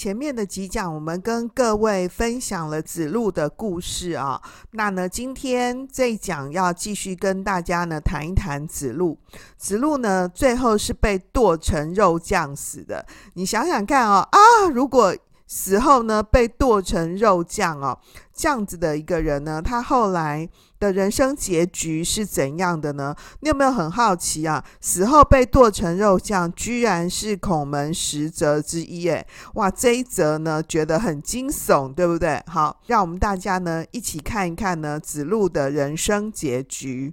前面的几讲我们跟各位分享了子路的故事啊，那呢，今天这一讲要继续跟大家呢谈一谈子路。子路呢，最后是被剁成肉酱死的。你想想看哦，啊，如果死后呢被剁成肉酱哦，这样子的一个人呢，他后来。的人生结局是怎样的呢？你有没有很好奇啊？死后被剁成肉酱，居然是孔门十则之一，诶，哇，这一则呢，觉得很惊悚，对不对？好，让我们大家呢一起看一看呢子路的人生结局。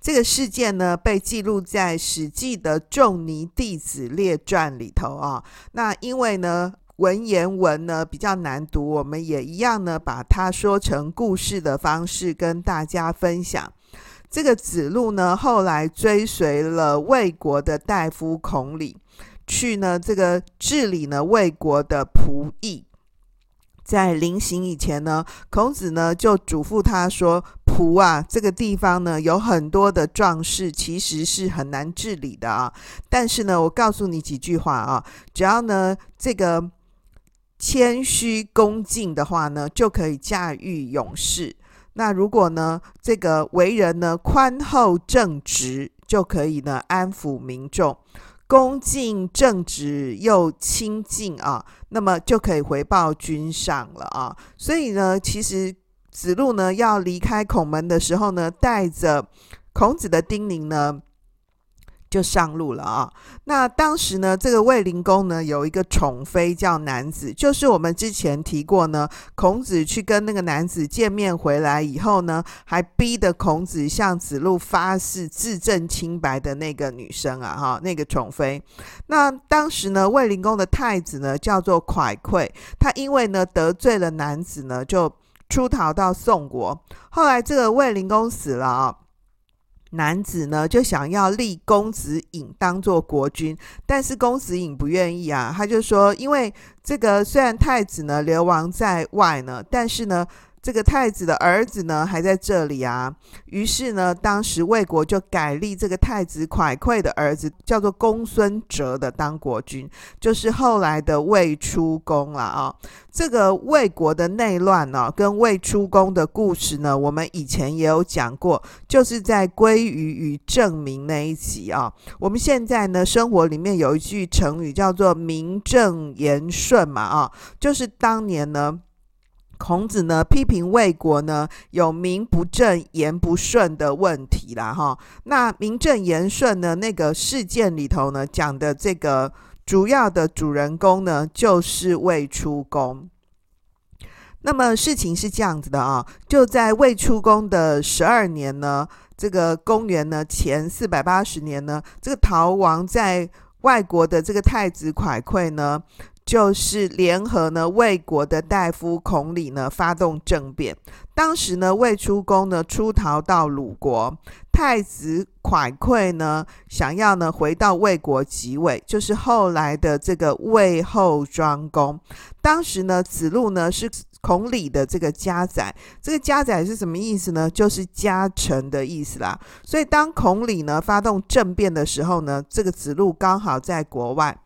这个事件呢被记录在《史记》的《仲尼弟子列传》里头啊。那因为呢。文言文呢比较难读，我们也一样呢，把它说成故事的方式跟大家分享。这个子路呢，后来追随了魏国的大夫孔鲤，去呢这个治理呢魏国的仆役。在临行以前呢，孔子呢就嘱咐他说：“仆啊，这个地方呢有很多的壮士，其实是很难治理的啊。但是呢，我告诉你几句话啊，只要呢这个。”谦虚恭敬的话呢，就可以驾驭勇士。那如果呢，这个为人呢宽厚正直，就可以呢安抚民众。恭敬正直又亲近啊，那么就可以回报君上了啊。所以呢，其实子路呢要离开孔门的时候呢，带着孔子的叮咛呢。就上路了啊！那当时呢，这个卫灵公呢有一个宠妃叫南子，就是我们之前提过呢，孔子去跟那个南子见面回来以后呢，还逼得孔子向子路发誓自证清白的那个女生啊，哈，那个宠妃。那当时呢，卫灵公的太子呢叫做蒯聩，他因为呢得罪了南子呢，就出逃到宋国。后来这个卫灵公死了啊。男子呢就想要立公子隐当做国君，但是公子隐不愿意啊，他就说，因为这个虽然太子呢流亡在外呢，但是呢。这个太子的儿子呢，还在这里啊。于是呢，当时魏国就改立这个太子蒯聩的儿子，叫做公孙哲的当国君，就是后来的魏出公了啊。这个魏国的内乱呢，跟魏出公的故事呢，我们以前也有讲过，就是在《归于与证明》那一集啊。我们现在呢，生活里面有一句成语叫做“名正言顺”嘛啊，就是当年呢。孔子呢批评魏国呢有名不正言不顺的问题啦哈，那名正言顺呢那个事件里头呢讲的这个主要的主人公呢就是魏出公。那么事情是这样子的啊，就在魏出公的十二年呢，这个公元呢前四百八十年呢，这个逃亡在外国的这个太子蒯聩呢。就是联合呢魏国的大夫孔鲤呢发动政变。当时呢魏出公呢出逃到鲁国，太子蒯聩呢想要呢回到魏国即位，就是后来的这个魏后庄公。当时呢子路呢是孔鲤的这个家宰，这个家宰是什么意思呢？就是家臣的意思啦。所以当孔鲤呢发动政变的时候呢，这个子路刚好在国外。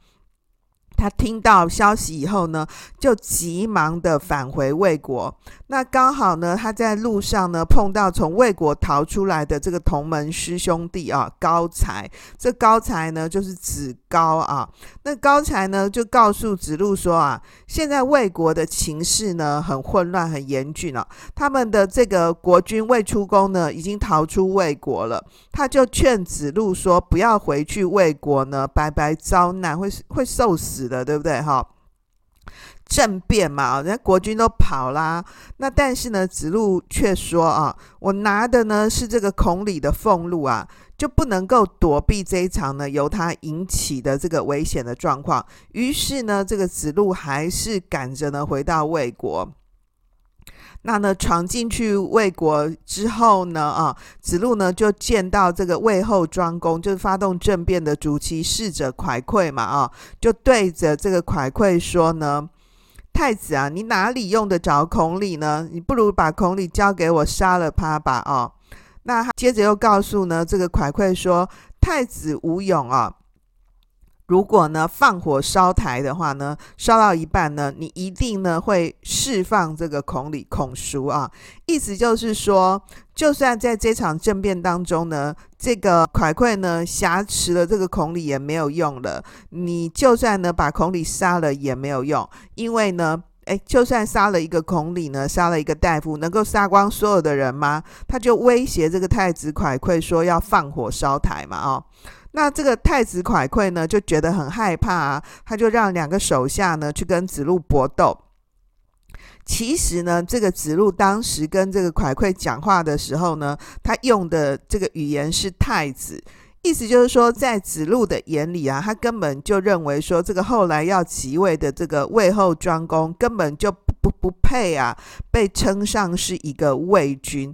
他听到消息以后呢，就急忙的返回魏国。那刚好呢，他在路上呢碰到从魏国逃出来的这个同门师兄弟啊，高才。这高才呢就是子高啊。那高才呢就告诉子路说啊，现在魏国的情势呢很混乱、很严峻啊。他们的这个国君魏出公呢已经逃出魏国了。他就劝子路说，不要回去魏国呢，白白遭难，会会受死。的对不对哈？政变嘛，人家国君都跑啦。那但是呢，子路却说啊，我拿的呢是这个孔里的俸禄啊，就不能够躲避这一场呢由他引起的这个危险的状况。于是呢，这个子路还是赶着呢回到魏国。那呢，闯进去魏国之后呢，啊，子路呢就见到这个魏后庄公，就是发动政变的主其事者蒯聩嘛，啊，就对着这个蒯聩说呢。太子啊，你哪里用得着孔鲤呢？你不如把孔鲤交给我杀了他吧！哦，那他接着又告诉呢这个蒯聩说：“太子无勇啊。”如果呢放火烧台的话呢，烧到一半呢，你一定呢会释放这个孔里孔叔啊。意思就是说，就算在这场政变当中呢，这个蒯聩呢挟持了这个孔里也没有用了。你就算呢把孔里杀了也没有用，因为呢，诶，就算杀了一个孔鲤呢，杀了一个大夫，能够杀光所有的人吗？他就威胁这个太子蒯聩说要放火烧台嘛，哦。那这个太子蒯聩呢，就觉得很害怕啊，他就让两个手下呢去跟子路搏斗。其实呢，这个子路当时跟这个蒯聩讲话的时候呢，他用的这个语言是太子，意思就是说，在子路的眼里啊，他根本就认为说，这个后来要即位的这个魏后庄公根本就不不不配啊，被称上是一个魏君。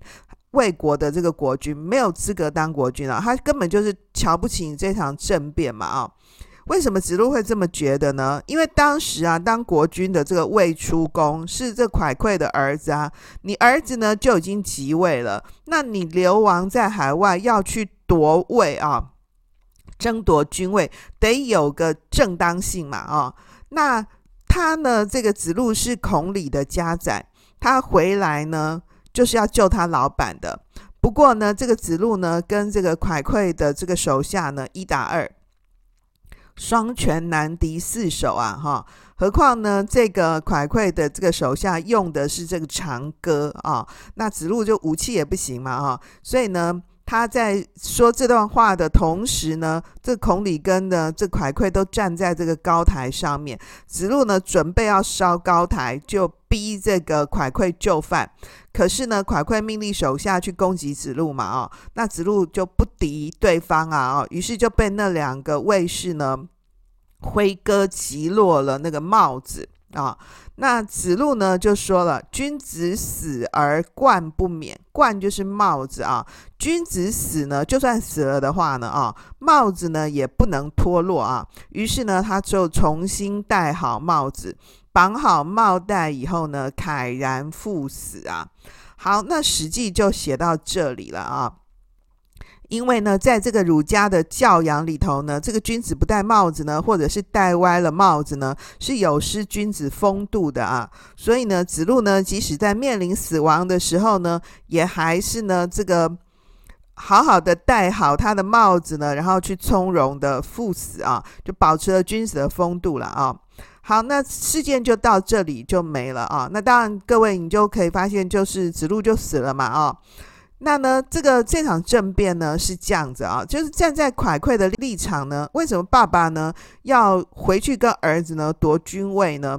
魏国的这个国君没有资格当国君啊，他根本就是瞧不起你这场政变嘛啊！为什么子路会这么觉得呢？因为当时啊，当国君的这个魏出公是这蒯聩的儿子啊，你儿子呢就已经即位了，那你流亡在海外要去夺位啊，争夺君位得有个正当性嘛啊！那他呢，这个子路是孔鲤的家宰，他回来呢。就是要救他老板的，不过呢，这个子路呢，跟这个蒯聩的这个手下呢，一打二，双拳难敌四手啊，哈！何况呢，这个蒯聩的这个手下用的是这个长戈啊，那子路就武器也不行嘛，哈！所以呢。他在说这段话的同时呢，这孔鲤跟呢这蒯聩都站在这个高台上面。子路呢准备要烧高台，就逼这个蒯聩就范。可是呢，蒯聩命令手下去攻击子路嘛，哦，那子路就不敌对方啊，哦，于是就被那两个卫士呢挥戈击落了那个帽子。啊、那子路呢就说了：“君子死而冠不免，冠就是帽子啊。君子死呢，就算死了的话呢，啊，帽子呢也不能脱落啊。于是呢，他就重新戴好帽子，绑好帽带以后呢，慨然赴死啊。好，那《史记》就写到这里了啊。”因为呢，在这个儒家的教养里头呢，这个君子不戴帽子呢，或者是戴歪了帽子呢，是有失君子风度的啊。所以呢，子路呢，即使在面临死亡的时候呢，也还是呢，这个好好的戴好他的帽子呢，然后去从容的赴死啊，就保持了君子的风度了啊。好，那事件就到这里就没了啊。那当然，各位你就可以发现，就是子路就死了嘛啊。那呢，这个这场政变呢是这样子啊，就是站在蒯聩的立场呢，为什么爸爸呢要回去跟儿子呢夺君位呢？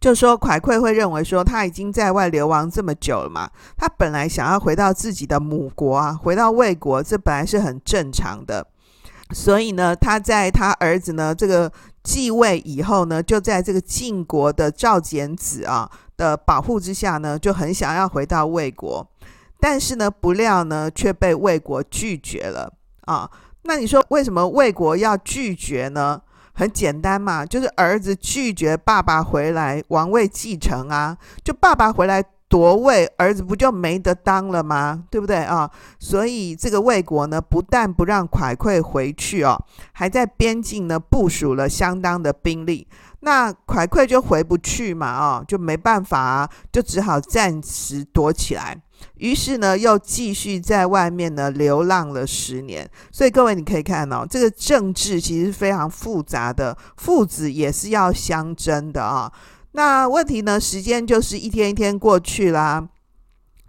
就说蒯聩会认为说他已经在外流亡这么久了嘛，他本来想要回到自己的母国啊，回到魏国，这本来是很正常的。所以呢，他在他儿子呢这个继位以后呢，就在这个晋国的赵简子啊的保护之下呢，就很想要回到魏国。但是呢，不料呢，却被魏国拒绝了啊。那你说为什么魏国要拒绝呢？很简单嘛，就是儿子拒绝爸爸回来王位继承啊。就爸爸回来夺位，儿子不就没得当了吗？对不对啊？所以这个魏国呢，不但不让蒯聩回去哦，还在边境呢部署了相当的兵力。那蒯聩就回不去嘛，啊，就没办法啊，就只好暂时躲起来。于是呢，又继续在外面呢流浪了十年。所以各位，你可以看哦，这个政治其实非常复杂的，父子也是要相争的啊。那问题呢，时间就是一天一天过去啦，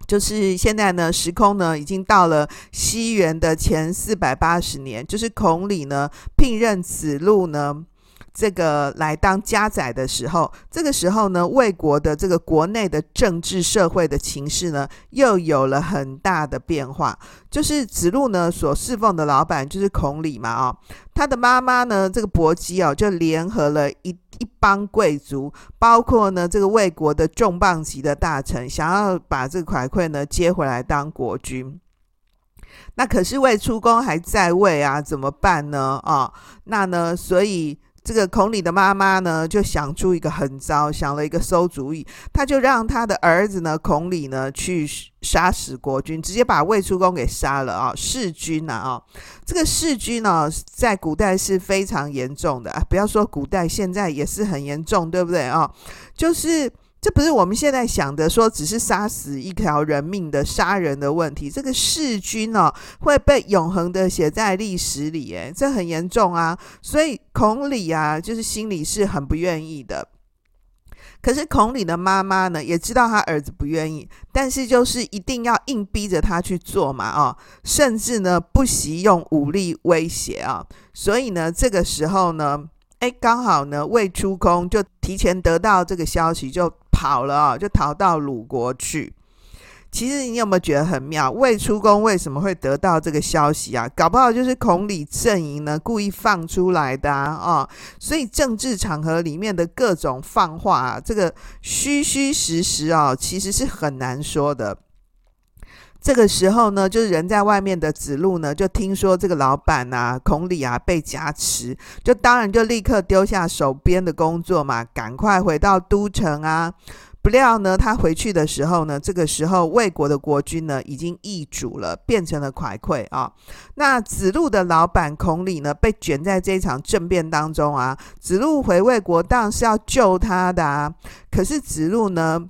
就是现在呢，时空呢已经到了西元的前四百八十年，就是孔鲤呢聘任子路呢。这个来当家宰的时候，这个时候呢，魏国的这个国内的政治社会的情势呢，又有了很大的变化。就是子路呢所侍奉的老板就是孔鲤嘛，啊，他的妈妈呢这个伯姬哦，就联合了一一帮贵族，包括呢这个魏国的重磅级的大臣，想要把这个蒯蒯呢接回来当国君。那可是魏出公还在位啊，怎么办呢？啊、哦，那呢，所以。这个孔鲤的妈妈呢，就想出一个狠招，想了一个馊主意，他就让他的儿子呢，孔鲤呢，去杀死国君，直接把魏出公给杀了啊！弑君呐啊！这个弑君呢，在古代是非常严重的啊，不要说古代，现在也是很严重，对不对啊？就是。这不是我们现在想的说，只是杀死一条人命的杀人的问题。这个弑君哦，会被永恒的写在历史里，诶，这很严重啊。所以孔鲤啊，就是心里是很不愿意的。可是孔鲤的妈妈呢，也知道他儿子不愿意，但是就是一定要硬逼着他去做嘛，哦，甚至呢不惜用武力威胁啊。所以呢，这个时候呢，诶，刚好呢，未出公就提前得到这个消息，就。跑了啊，就逃到鲁国去。其实你有没有觉得很妙？未出公为什么会得到这个消息啊？搞不好就是孔李阵营呢故意放出来的啊！哦，所以政治场合里面的各种放话啊，这个虚虚实实啊，其实是很难说的。这个时候呢，就是人在外面的子路呢，就听说这个老板啊，孔鲤啊被挟持，就当然就立刻丢下手边的工作嘛，赶快回到都城啊。不料呢，他回去的时候呢，这个时候魏国的国君呢已经易主了，变成了蒯聩啊。那子路的老板孔鲤呢，被卷在这一场政变当中啊。子路回魏国当然是要救他的啊，可是子路呢，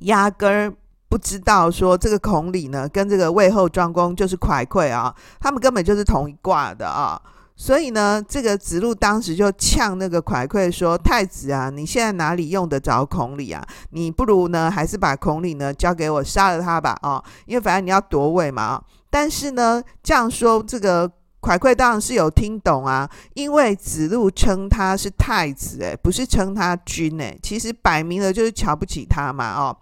压根儿。不知道说这个孔鲤呢，跟这个魏后庄公就是蒯聩啊，他们根本就是同一挂的啊，所以呢，这个子路当时就呛那个蒯聩说：“太子啊，你现在哪里用得着孔鲤啊？你不如呢，还是把孔鲤呢交给我杀了他吧哦，因为反正你要夺位嘛。但是呢，这样说这个蒯聩当然是有听懂啊，因为子路称他是太子，诶，不是称他君，诶，其实摆明了就是瞧不起他嘛，哦。”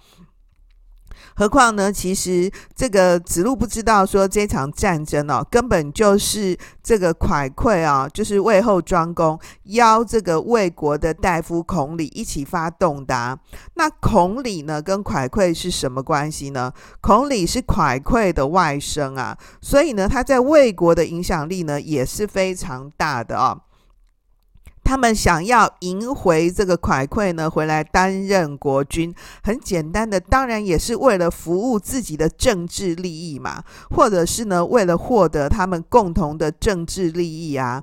何况呢？其实这个子路不知道说这场战争哦，根本就是这个蒯聩啊，就是魏后庄公邀这个魏国的大夫孔鲤一起发动的啊。那孔鲤呢，跟蒯聩是什么关系呢？孔鲤是蒯聩的外甥啊，所以呢，他在魏国的影响力呢也是非常大的啊。他们想要迎回这个蒯聩呢，回来担任国君，很简单的，当然也是为了服务自己的政治利益嘛，或者是呢，为了获得他们共同的政治利益啊。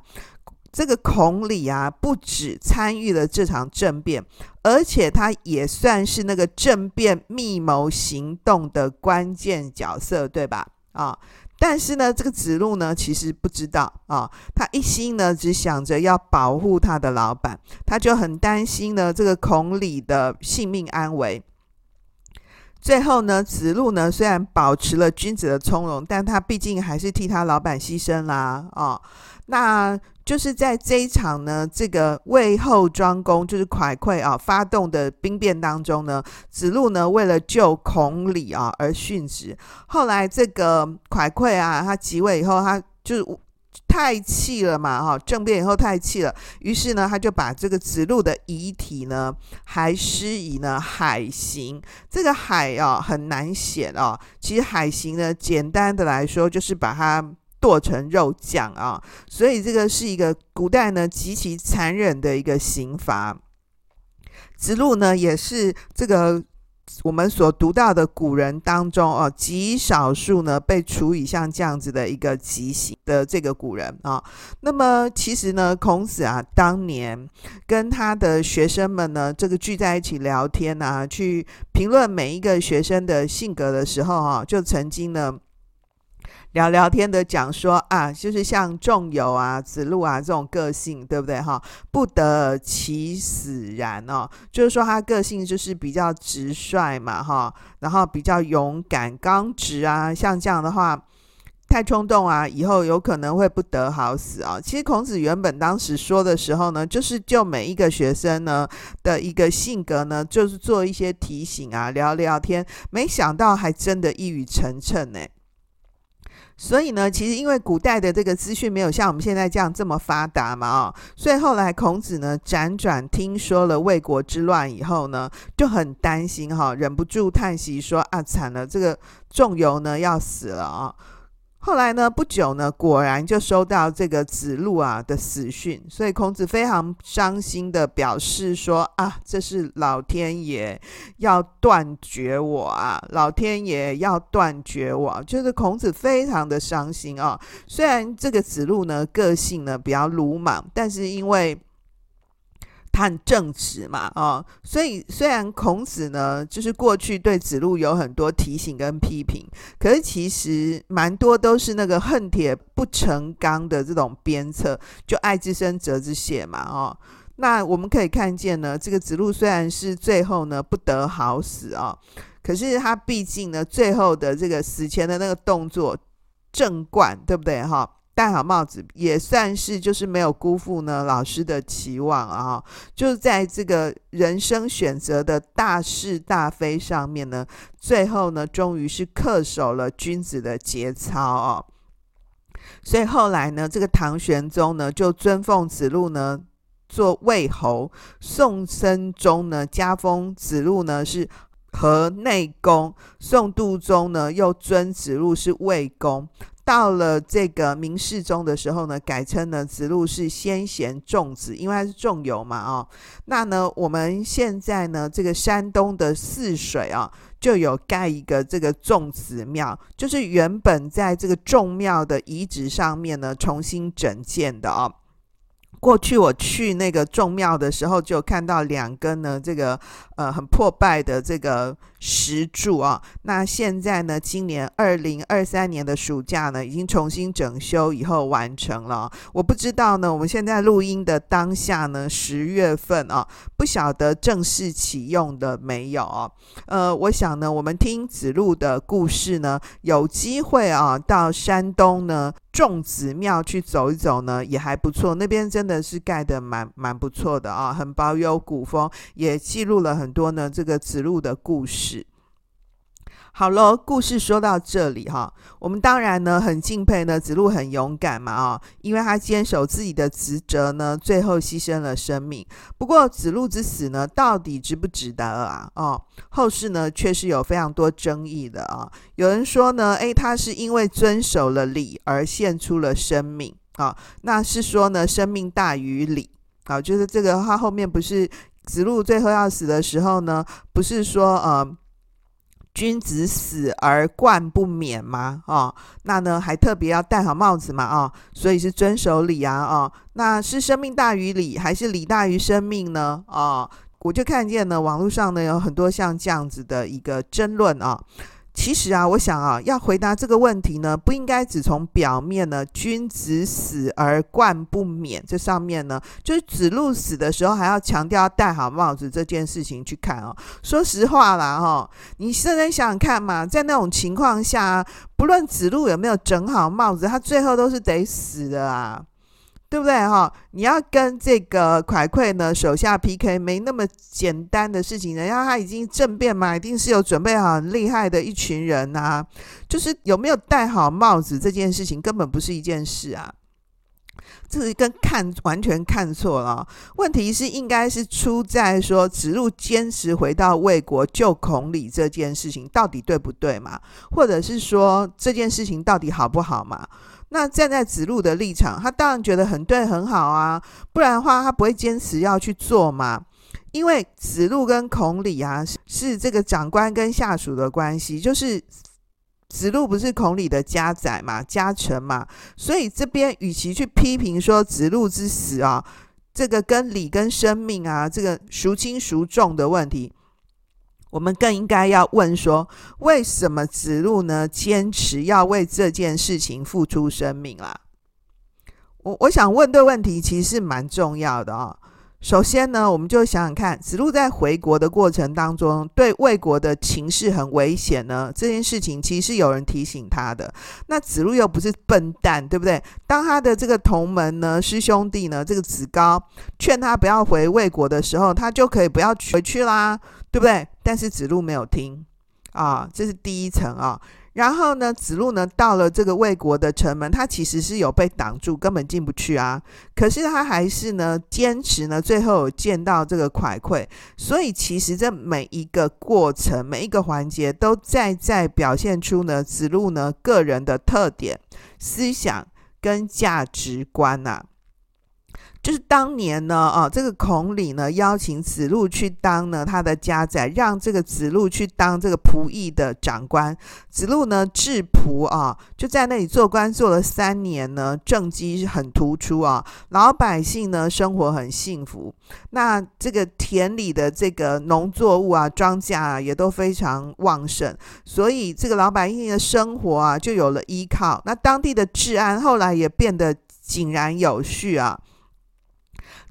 这个孔鲤啊，不止参与了这场政变，而且他也算是那个政变密谋行动的关键角色，对吧？啊。但是呢，这个子路呢，其实不知道啊、他一心呢只想着要保护他的老板，他就很担心呢这个孔鲤的性命安危。最后呢，子路呢虽然保持了君子的从容，但他毕竟还是替他老板牺牲啦啊、哦。那就是在这一场呢，这个魏后庄公就是蒯聩啊发动的兵变当中呢，子路呢为了救孔鲤啊而殉职。后来这个蒯聩啊，他即位以后，他就是太气了嘛，哈，政变以后太气了，于是呢，他就把这个子路的遗体呢，还施以呢海刑。这个海啊很难写啊，其实海刑呢，简单的来说就是把它。剁成肉酱啊，所以这个是一个古代呢极其残忍的一个刑罚。子路呢也是这个我们所读到的古人当中哦，极少数呢被处以像这样子的一个极刑的这个古人啊。那么其实呢，孔子啊当年跟他的学生们呢这个聚在一起聊天啊，去评论每一个学生的性格的时候啊，就曾经呢。聊聊天的讲说啊，就是像仲由啊、子路啊这种个性，对不对哈？不得其死然哦，就是说他个性就是比较直率嘛哈，然后比较勇敢刚直啊，像这样的话太冲动啊，以后有可能会不得好死啊。其实孔子原本当时说的时候呢，就是就每一个学生呢的一个性格呢，就是做一些提醒啊，聊聊天，没想到还真的一语成谶呢。所以呢，其实因为古代的这个资讯没有像我们现在这样这么发达嘛，哦，所以后来孔子呢辗转听说了魏国之乱以后呢，就很担心哈，忍不住叹息说啊，惨了，这个仲由呢要死了啊。后来呢，不久呢，果然就收到这个子路啊的死讯，所以孔子非常伤心的表示说啊，这是老天爷要断绝我啊，老天爷要断绝我，就是孔子非常的伤心啊。虽然这个子路呢个性呢比较鲁莽，但是因为他很正直嘛，哦，所以虽然孔子呢，就是过去对子路有很多提醒跟批评，可是其实蛮多都是那个恨铁不成钢的这种鞭策，就爱之深责之切嘛，哦，那我们可以看见呢，这个子路虽然是最后呢不得好死啊，哦，可是他毕竟呢最后的这个死前的那个动作正冠，对不对哈？戴好帽子也算是就是没有辜负呢老师的期望啊，就在这个人生选择的大是大非上面呢，最后呢终于是恪守了君子的节操哦。所以后来呢，这个唐玄宗呢就尊奉子路呢做魏侯，宋生宗呢加封子路呢是河内公，宋度宗呢又尊子路是魏公。到了这个明世宗的时候呢，改称呢子路是先贤仲子，因为他是仲由嘛，哦，那呢我们现在呢这个山东的泗水啊，就有盖一个这个仲子庙，就是原本在这个仲庙的遗址上面呢重新整建的哦。过去我去那个众庙的时候，就看到两根呢这个呃很破败的这个。石柱啊，那现在呢？今年二零二三年的暑假呢，已经重新整修以后完成了。我不知道呢，我们现在录音的当下呢，十月份啊，不晓得正式启用的没有啊？呃，我想呢，我们听子路的故事呢，有机会啊，到山东呢粽子庙去走一走呢，也还不错。那边真的是盖的蛮蛮不错的啊，很保有古风，也记录了很多呢这个子路的故事。好喽，故事说到这里哈，我们当然呢很敬佩呢子路很勇敢嘛啊，因为他坚守自己的职责呢，最后牺牲了生命。不过子路之死呢，到底值不值得啊？哦，后世呢却是有非常多争议的啊。有人说呢，诶，他是因为遵守了礼而献出了生命啊，那是说呢，生命大于礼啊，就是这个他后面不是子路最后要死的时候呢，不是说呃。君子死而冠不免吗？哦，那呢还特别要戴好帽子嘛？哦，所以是遵守礼啊？哦，那是生命大于礼，还是礼大于生命呢？哦，我就看见呢，网络上呢有很多像这样子的一个争论啊。其实啊，我想啊，要回答这个问题呢，不应该只从表面呢“君子死而冠不免”这上面呢，就是子路死的时候还要强调戴好帽子这件事情去看哦。说实话啦，哈，你现在想想看嘛，在那种情况下，不论子路有没有整好帽子，他最后都是得死的啊。对不对哈？你要跟这个蒯聩呢手下 PK，没那么简单的事情。人家他已经政变嘛，一定是有准备好很厉害的一群人呐、就是有没有戴好帽子这件事情，根本不是一件事啊。这是跟看完全看错了。问题是应该是出在说子路坚持回到魏国救孔鲤这件事情到底对不对嘛？或者是说这件事情到底好不好嘛？那站在子路的立场，他当然觉得很对很好啊，不然的话他不会坚持要去做嘛。因为子路跟孔鲤啊是这个长官跟下属的关系，就是子路不是孔鲤的家宰嘛、家臣嘛，所以这边与其去批评说子路之死啊，这个跟礼跟生命啊这个孰轻孰重的问题。我们更应该要问说，为什么子路呢坚持要为这件事情付出生命啦？我我想问的问题其实蛮重要的哦。首先呢，我们就想想看，子路在回国的过程当中，对魏国的情势很危险呢。这件事情其实是有人提醒他的。那子路又不是笨蛋，对不对？当他的这个同门呢，师兄弟呢，这个子高劝他不要回魏国的时候，他就可以不要回去啦，对不对？但是子路没有听啊，这是第一层啊。然后呢，子路呢到了这个魏国的城门，他其实是有被挡住，根本进不去啊。可是他还是呢坚持呢，最后有见到这个蒯聩。所以其实这每一个过程，每一个环节，都在在表现出呢子路呢个人的特点、思想跟价值观呐、啊。就是当年呢，啊，这个孔鲤呢邀请子路去当呢他的家宰，让这个子路去当这个仆役的长官。子路呢治仆啊，就在那里做官做了三年呢，政绩很突出啊，老百姓呢生活很幸福。那这个田里的这个农作物啊，庄稼啊也都非常旺盛，所以这个老百姓的生活啊就有了依靠。那当地的治安后来也变得井然有序啊。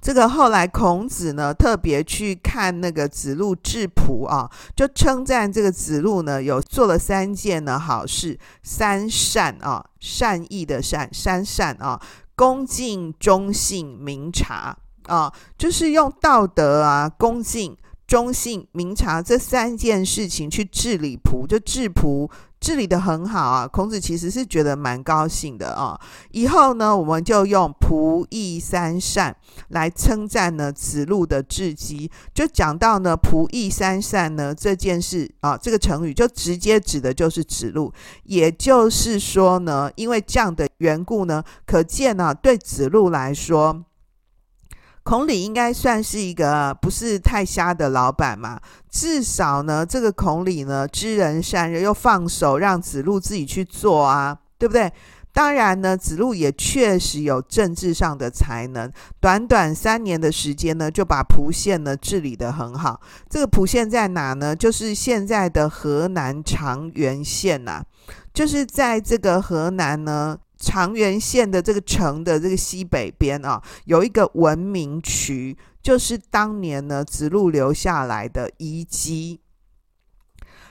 这个后来孔子呢特别去看那个子路治仆啊，就称赞这个子路呢有做了三件呢好事，三善啊，善意的善，三善啊，恭敬、忠信、明察啊，就是用道德啊，恭敬。忠信、明察这三件事情去治理仆，就治仆治理的很好啊。孔子其实是觉得蛮高兴的啊。以后呢，我们就用仆役三善来称赞呢子路的治机。就讲到呢仆役三善呢这件事啊，这个成语就直接指的就是子路。也就是说呢，因为这样的缘故呢，可见呢、啊、对子路来说。孔鲤应该算是一个不是太瞎的老板嘛，至少呢，这个孔鲤呢知人善任，又放手让子路自己去做啊，对不对？当然呢，子路也确实有政治上的才能，短短三年的时间呢，就把蒲县呢治理得很好。这个蒲县在哪呢？就是现在的河南长垣县呐，就是在这个河南呢。长垣县的这个城的这个西北边啊，有一个文明渠，就是当年呢子路留下来的遗迹。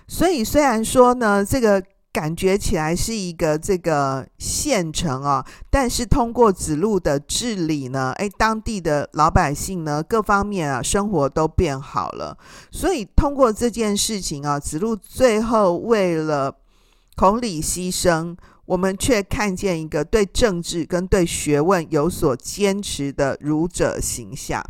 所以虽然说呢，这个感觉起来是一个这个县城啊，但是通过子路的治理呢，诶，当地的老百姓呢，各方面啊生活都变好了。所以通过这件事情啊，子路最后为了孔鲤牺牲。我们却看见一个对政治跟对学问有所坚持的儒者形象。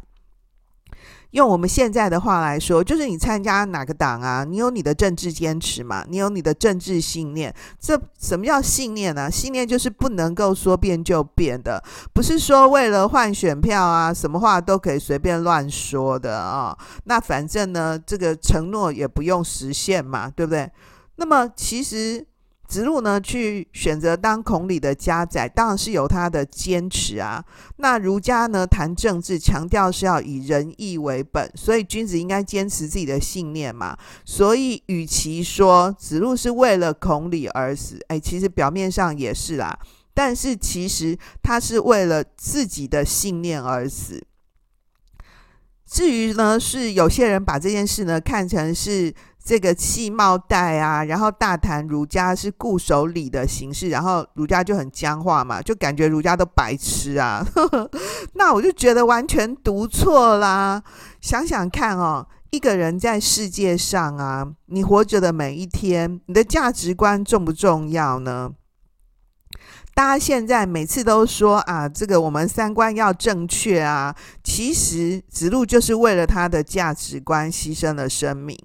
用我们现在的话来说，就是你参加哪个党啊？你有你的政治坚持嘛？你有你的政治信念。这什么叫信念呢？信念就是不能够说变就变的，不是说为了换选票啊，什么话都可以随便乱说的啊。那反正呢，这个承诺也不用实现嘛，对不对？那么其实。子路呢，去选择当孔鲤的家宰，当然是有他的坚持啊。那儒家呢，谈政治，强调是要以仁义为本，所以君子应该坚持自己的信念嘛。所以，与其说子路是为了孔鲤而死，哎，其实表面上也是啦。但是，其实他是为了自己的信念而死。至于呢，是有些人把这件事呢看成是。这个气帽带啊，然后大谈儒家是固守礼的形式，然后儒家就很僵化嘛，就感觉儒家都白痴啊。那我就觉得完全读错啦。想想看哦，一个人在世界上啊，你活着的每一天，你的价值观重不重要呢？大家现在每次都说啊，这个我们三观要正确啊，其实子路就是为了他的价值观牺牲了生命。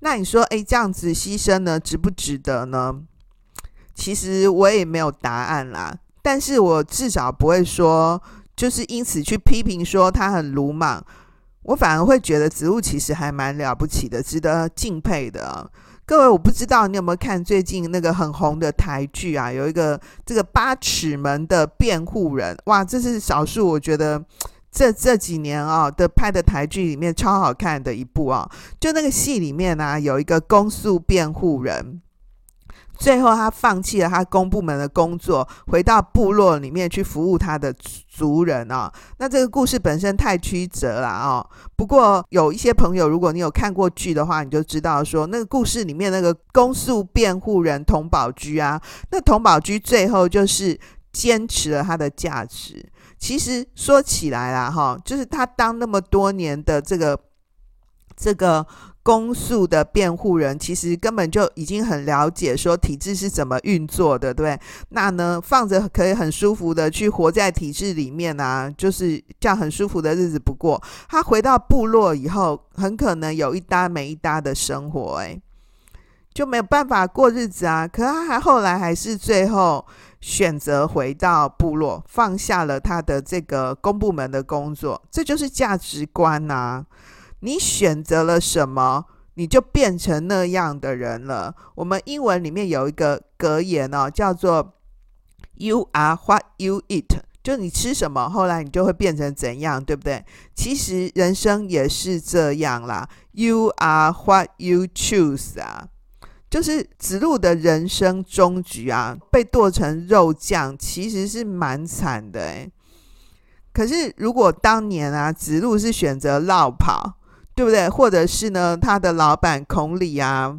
那你说，诶，这样子牺牲呢，值不值得呢？其实我也没有答案啦，但是我至少不会说，就是因此去批评说他很鲁莽。我反而会觉得植物其实还蛮了不起的，值得敬佩的。各位，我不知道你有没有看最近那个很红的台剧啊？有一个这个八尺门的辩护人，哇，这是少数我觉得。这这几年啊的拍的台剧里面超好看的一部啊，就那个戏里面呢、啊，有一个公诉辩护人，最后他放弃了他公部门的工作，回到部落里面去服务他的族人啊。那这个故事本身太曲折了啊。不过有一些朋友，如果你有看过剧的话，你就知道说，那个故事里面那个公诉辩护人佟宝驹啊，那佟宝驹最后就是坚持了他的价值。其实说起来啦，哈，就是他当那么多年的这个这个公诉的辩护人，其实根本就已经很了解说体制是怎么运作的，对？那呢，放着可以很舒服的去活在体制里面啊，就是这样很舒服的日子不过。他回到部落以后，很可能有一搭没一搭的生活，哎，就没有办法过日子啊。可他还后来还是最后选择回到部落，放下了他的这个公部门的工作，这就是价值观呐、啊。你选择了什么，你就变成那样的人了。我们英文里面有一个格言哦，叫做 “You are what you eat”，就你吃什么，后来你就会变成怎样，对不对？其实人生也是这样啦，“You are what you choose” 啊，就是子路的人生终局啊，被剁成肉酱，其实是蛮惨的诶。可是如果当年啊，子路是选择绕跑，对不对？或者是呢，他的老板孔鲤啊，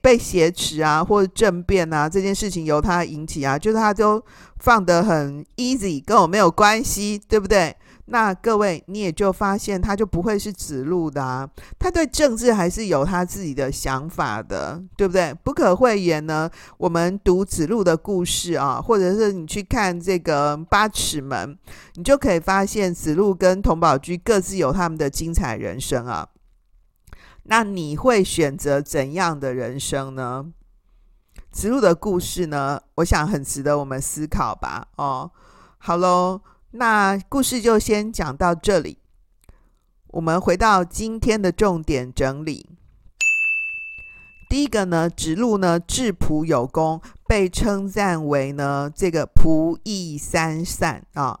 被挟持啊，或者政变啊，这件事情由他引起啊，就是他都放得很 easy，跟我没有关系，对不对？那各位，你也就发现他就不会是子路的啊，他对政治还是有他自己的想法的，对不对？不可讳言呢，我们读子路的故事啊，或者是你去看这个八尺门，你就可以发现子路跟佟宝驹各自有他们的精彩人生啊。那你会选择怎样的人生呢？子路的故事呢，我想很值得我们思考吧。哦，好喽，那故事就先讲到这里。我们回到今天的重点整理。第一个呢，指路呢治仆有功，被称赞为呢这个仆役三善啊。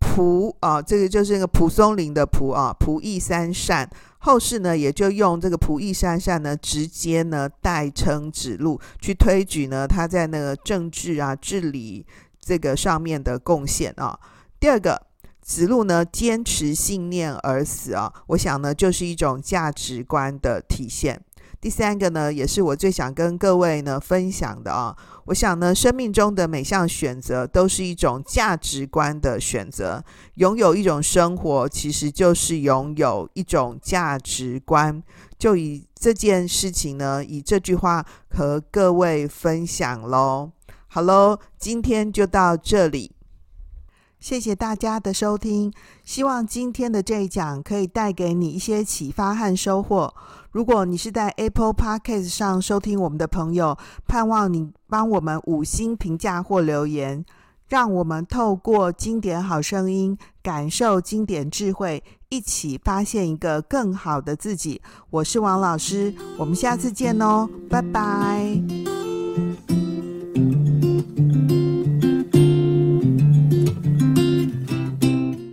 仆啊，这个就是那个蒲松龄的仆啊，仆役三善。后世呢，也就用这个仆役三善呢，直接呢代称指路，去推举呢他在那个政治啊、治理这个上面的贡献啊。第二个，子路呢坚持信念而死啊，我想呢就是一种价值观的体现。第三个呢，也是我最想跟各位呢分享的啊。我想呢，生命中的每项选择都是一种价值观的选择。拥有一种生活，其实就是拥有一种价值观。就以这件事情呢，以这句话和各位分享喽。好喽，今天就到这里。谢谢大家的收听，希望今天的这一讲可以带给你一些启发和收获。如果你是在 Apple Podcast 上收听我们的朋友，盼望你帮我们五星评价或留言，让我们透过经典好声音，感受经典智慧，一起发现一个更好的自己。我是王老师，我们下次见哦，拜拜。